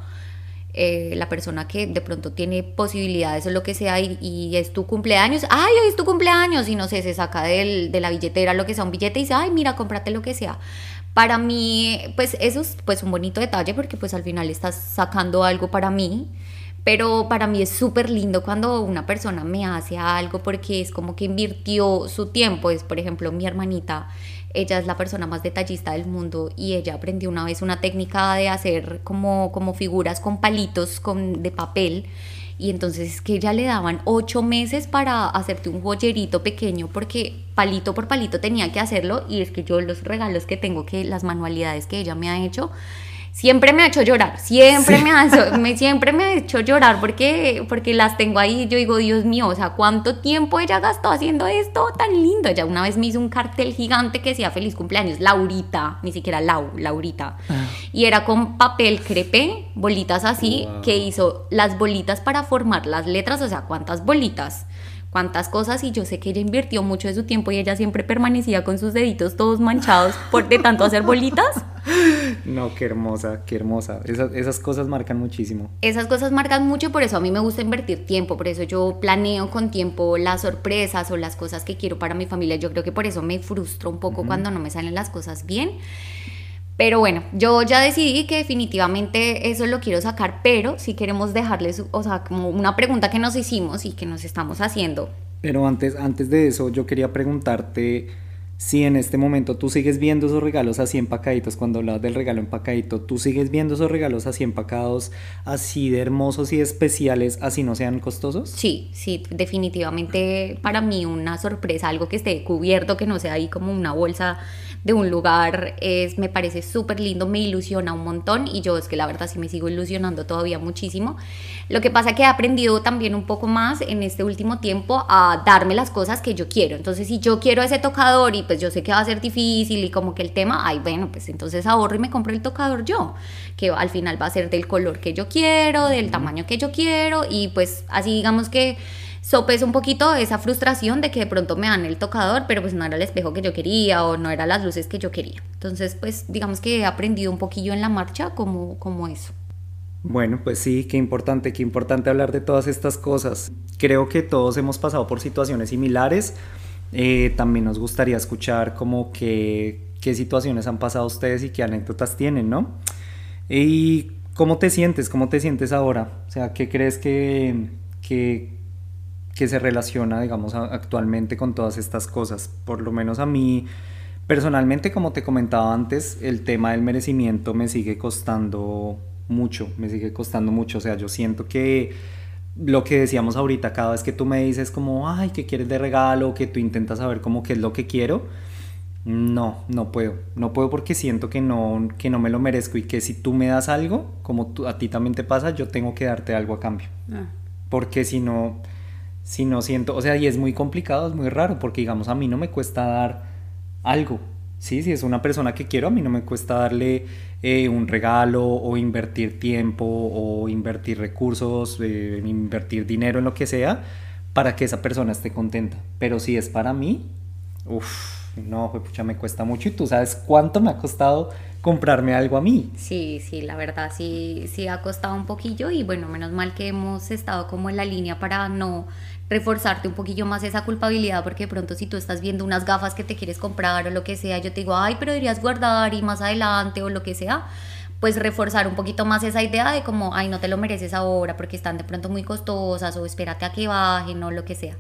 eh, la persona que de pronto tiene posibilidades o lo que sea y, y es tu cumpleaños, ay, hoy es tu cumpleaños y no sé, se saca del- de la billetera lo que sea un billete y dice, ay, mira, cómprate lo que sea. Para mí, pues eso es pues un bonito detalle porque pues al final estás sacando algo para mí. Pero para mí es súper lindo cuando una persona me hace algo porque es como que invirtió su tiempo. Es, por ejemplo, mi hermanita, ella es la persona más detallista del mundo y ella aprendió una vez una técnica de hacer como, como figuras con palitos con, de papel. Y entonces es que ella le daban ocho meses para hacerte un joyerito pequeño porque palito por palito tenía que hacerlo. Y es que yo los regalos que tengo, que las manualidades que ella me ha hecho, siempre me ha hecho llorar, siempre, Sí. me, ha, hecho- me- siempre me ha hecho llorar porque, porque las tengo ahí. Yo digo, Dios mío, o sea, ¿cuánto tiempo ella gastó haciendo esto tan lindo? Ella una vez me hizo un cartel gigante que decía feliz cumpleaños, Laurita, ni siquiera Lau, Laurita. Y era con papel crepé, bolitas así, Wow. que hizo las bolitas para formar las letras, o sea, ¿cuántas bolitas? Cuántas cosas y yo sé que ella invirtió mucho de su tiempo y ella siempre permanecía con sus deditos todos manchados por de tanto hacer bolitas. No, qué hermosa, qué hermosa. Esas, esas cosas marcan muchísimo. Esas cosas marcan mucho, por eso a mí me gusta invertir tiempo, por eso yo planeo con tiempo las sorpresas o las cosas que quiero para mi familia. Yo creo que por eso me frustro un poco cuando no me salen las cosas bien. Pero bueno, yo ya decidí que definitivamente eso lo quiero sacar, pero si queremos dejarles, o sea, como una pregunta que nos hicimos y que nos estamos haciendo. Pero antes, antes de eso, yo quería preguntarte si en este momento tú sigues viendo esos regalos así empacaditos, cuando hablabas del regalo empacadito, tú sigues viendo esos regalos así empacados, así de hermosos y especiales, así no sean costosos. Sí, sí, definitivamente para mí una sorpresa, algo que esté cubierto, que no sea ahí como una bolsa de un lugar, es, me parece súper lindo, me ilusiona un montón y yo es que la verdad sí me sigo ilusionando todavía muchísimo. Lo que pasa que he aprendido también un poco más en este último tiempo a darme las cosas que yo quiero. Entonces si yo quiero ese tocador y pues yo sé que va a ser difícil y como que el tema, ay bueno, pues entonces ahorro y me compro el tocador yo, que al final va a ser del color que yo quiero, del tamaño que yo quiero y pues así digamos que sopeso un poquito esa frustración de que de pronto me dan el tocador, pero pues no era el espejo que yo quería o no eran las luces que yo quería. Entonces, pues digamos que he aprendido un poquillo en la marcha como, como eso. Bueno, pues sí, qué importante, qué importante hablar de todas estas cosas. Creo que todos hemos pasado por situaciones similares. Eh, también nos gustaría escuchar como que, qué situaciones han pasado ustedes y qué anécdotas tienen, ¿no? Y cómo te sientes, cómo te sientes ahora. O sea, ¿qué crees que, que, que se relaciona, digamos, actualmente con todas estas cosas. Por lo menos a mí, personalmente, como te comentaba antes, el tema del merecimiento me sigue costando mucho, me sigue costando mucho. O sea, yo siento que lo que decíamos ahorita, cada vez que tú me dices como, ay, ¿qué quieres de regalo? Que tú intentas saber como qué es lo que quiero. No, no puedo. No puedo porque siento que no, que no me lo merezco y que si tú me das algo, como a ti también te pasa, yo tengo que darte algo a cambio. Ah. Porque si no, si no siento, o sea, y es muy complicado, es muy raro, porque digamos, a mí no me cuesta dar algo, ¿sí? Si es una persona que quiero, a mí no me cuesta darle eh, un regalo o invertir tiempo o invertir recursos, eh, invertir dinero en lo que sea, para que esa persona esté contenta. Pero si es para mí, uff, no, pucha, me cuesta mucho y tú sabes cuánto me ha costado comprarme algo a mí. Sí, sí, la verdad sí, sí ha costado un poquillo y bueno, menos mal que hemos estado como en la línea para no reforzarte un poquillo más esa culpabilidad, porque de pronto si tú estás viendo unas gafas que te quieres comprar o lo que sea, yo te digo, ay, pero deberías guardar y más adelante o lo que sea, pues reforzar un poquito más esa idea de como, ay, no te lo mereces ahora porque están de pronto muy costosas o espérate a que bajen o lo que sea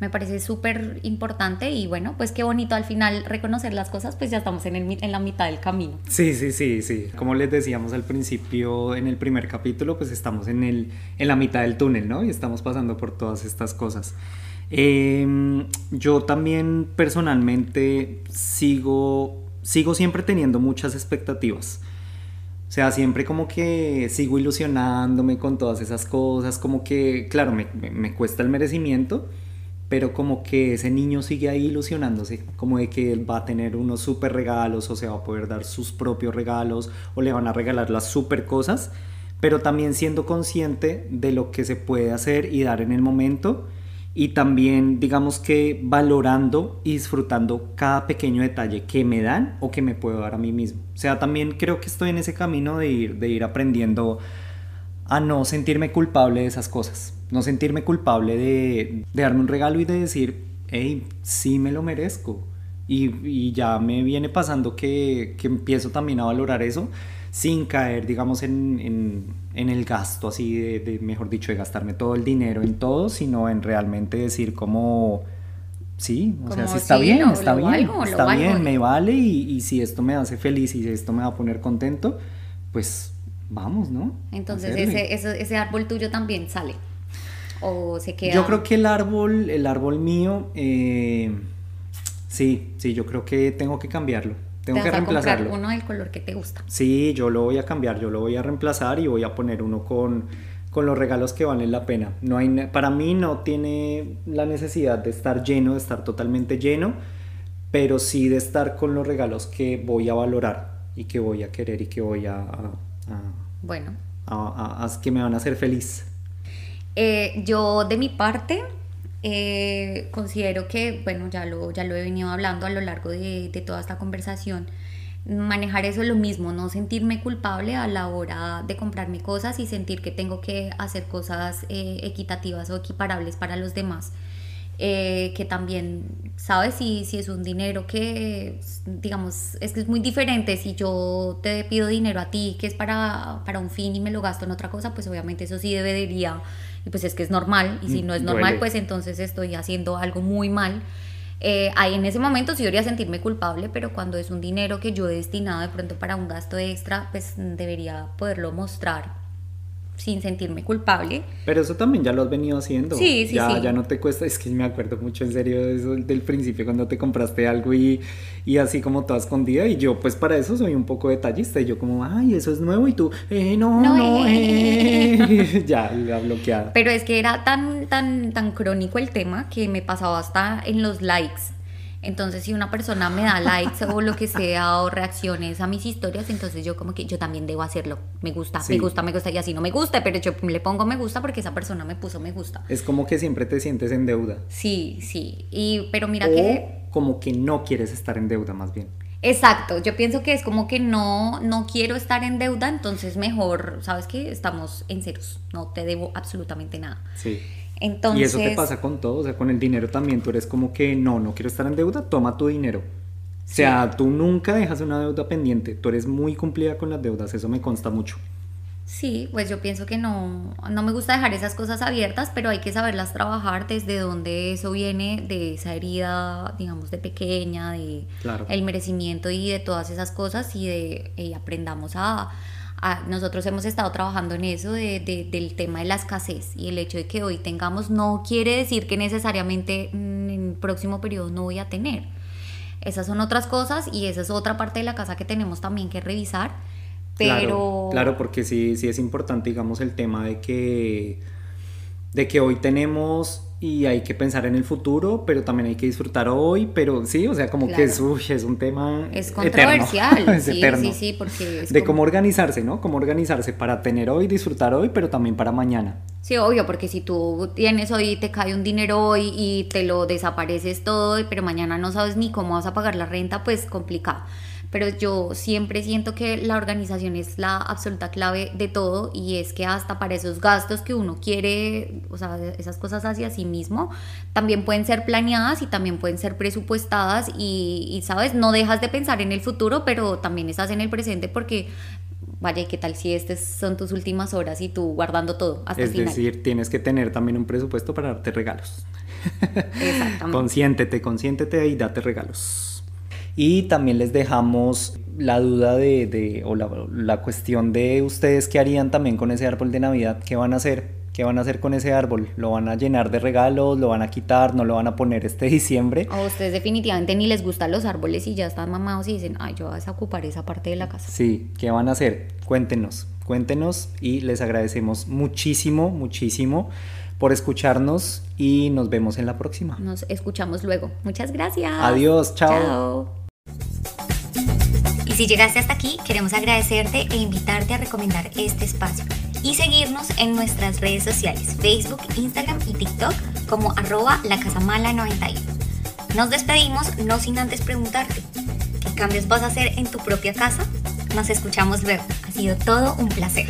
me parece súper importante y bueno, pues qué bonito al final reconocer las cosas, pues ya estamos en, el, en la mitad del camino. Sí, sí, sí, sí. Como les decíamos al principio en el primer capítulo, pues estamos en, el, en la mitad del túnel, ¿no? Y estamos pasando por todas estas cosas. Em, yo también personalmente sigo, sigo siempre teniendo muchas expectativas. O sea, siempre como que sigo ilusionándome con todas esas cosas, como que, claro, me, me cuesta el merecimiento, pero como que ese niño sigue ahí ilusionándose, como de que él va a tener unos super regalos o se va a poder dar sus propios regalos o le van a regalar las super cosas, pero también siendo consciente de lo que se puede hacer y dar en el momento y también digamos que valorando y disfrutando cada pequeño detalle que me dan o que me puedo dar a mí mismo. O sea, también creo que estoy en ese camino de ir, de ir aprendiendo a no sentirme culpable de esas cosas no sentirme culpable de, darme un regalo y de decir, hey, sí me lo merezco. Y, ya me viene pasando que, empiezo también a valorar eso sin caer, digamos, en, el gasto así de, mejor dicho, de gastarme todo el dinero en todo, sino en realmente decir como, sí, o sea, si está bien, está bien, está bien, me vale y, si esto me hace feliz y si esto me va a poner contento, pues vamos, ¿no? Entonces ese, ese árbol tuyo también sale o se queda? Yo creo que el árbol, el árbol mío, eh, sí, sí, yo creo que tengo que cambiarlo. Tengo que reemplazarlo. uno del color que te gusta. Sí, yo lo voy a cambiar, yo lo voy a reemplazar y voy a poner uno con, con los regalos que valen la pena. No hay, para mí no tiene la necesidad de estar lleno, de estar totalmente lleno, pero sí de estar con los regalos que voy a valorar y que voy a querer y que voy a, bueno. A, que me van a hacer feliz. Eh, yo de mi parte eh, considero que, bueno, ya lo, ya lo he venido hablando a lo largo de, toda esta conversación, manejar eso es lo mismo, no sentirme culpable a la hora de comprarme cosas y sentir que tengo que hacer cosas eh, equitativas o equiparables para los demás. que también, ¿sabes? Si, si es un dinero que, digamos, es que es muy diferente. Si yo te pido dinero a ti, que es para, para un fin y me lo gasto en otra cosa, pues obviamente eso sí debería y pues es que es normal, y si mm, no es normal, pues entonces estoy haciendo algo muy mal. Eh, ahí en ese momento sí debería sentirme culpable, pero cuando es un dinero que yo he destinado de pronto para un gasto extra, pues debería poderlo mostrar sin sentirme culpable. Pero eso también ya lo has venido haciendo. Sí, sí, ya, Ya no te cuesta, es que me acuerdo mucho en serio de eso, del principio cuando te compraste algo y, y así como toda escondida y yo pues para eso soy un poco detallista y yo como, ay, eso es nuevo y tú, eh, no, no, eh. eh". ya, la bloqueada. Pero es que era tan, tan, tan crónico el tema que me pasaba hasta en los likes Entonces, si una persona me da likes o lo que sea o reacciones a mis historias, entonces yo como que yo también debo hacerlo. Me gusta, me gusta, me gusta y así no me gusta, pero yo le pongo me gusta porque esa persona me puso me gusta. Es como que siempre te sientes en deuda. Sí, sí. Y pero mira que como que no quieres estar en deuda más bien. Exacto, yo pienso que es como que no, no quiero estar en deuda, entonces mejor, ¿sabes qué? Estamos en ceros, no te debo absolutamente nada. Sí. Entonces, y eso te pasa con todo, o sea, con el dinero también, tú eres como que no, no quiero estar en deuda, toma tu dinero. O sea, tú nunca dejas una deuda pendiente, tú eres muy cumplida con las deudas, eso me consta mucho. Sí, pues yo pienso que no, no me gusta dejar esas cosas abiertas, pero hay que saberlas trabajar desde donde eso viene, de esa herida, digamos, de pequeña, de el merecimiento y de todas esas cosas y de y aprendamos a, nosotros hemos estado trabajando en eso de, del tema de la escasez y el hecho de que hoy tengamos no quiere decir que necesariamente en el próximo periodo no voy a tener. Esas son otras cosas y esa es otra parte de la casa que tenemos también que revisar. Pero... Claro, claro, porque sí, sí es importante, digamos, el tema de que, de que hoy tenemos y hay que pensar en el futuro, pero también hay que disfrutar hoy, pero sí, o sea, como que es, es un tema es controversial, es sí, sí, sí, porque de cómo organizarse, ¿no? Cómo organizarse para tener hoy, disfrutar hoy, pero también para mañana. Sí, obvio, porque si tú tienes hoy, te cae un dinero hoy y te lo desapareces todo, pero mañana no sabes ni cómo vas a pagar la renta, pues complicado pero yo siempre siento que la organización es la absoluta clave de todo y es que hasta para esos gastos que uno quiere, o sea, esas cosas hacia sí mismo, también pueden ser planeadas y también pueden ser presupuestadas y, sabes, no dejas de pensar en el futuro, pero también estás en el presente porque vaya, ¿qué tal si estas son tus últimas horas y tú guardando todo hasta Es decir, tienes que tener también un presupuesto para darte regalos. Exactamente. consiéntete, consiéntete y date regalos. Y también les dejamos la duda de, o la, cuestión de ustedes qué harían también con ese árbol de Navidad, qué van a hacer, qué van a hacer con ese árbol, lo van a llenar de regalos, lo van a quitar, no lo van a poner este diciembre. O ustedes definitivamente ni les gustan los árboles y ya están mamados y dicen, ay, yo vas a ocupar esa parte de la casa. Sí, ¿qué van a hacer? Cuéntenos, cuéntenos y les agradecemos muchísimo, muchísimo por escucharnos y nos vemos en la próxima. Nos escuchamos luego. Muchas gracias. Adiós, chao. Chao. Y si llegaste hasta aquí, queremos agradecerte e invitarte a recomendar este espacio y seguirnos en nuestras redes sociales, Facebook, Instagram y TikTok como arroba lacasamala91. Nos despedimos no sin antes preguntarte, ¿qué cambios vas a hacer en tu propia casa? Nos escuchamos luego. Ha sido todo un placer.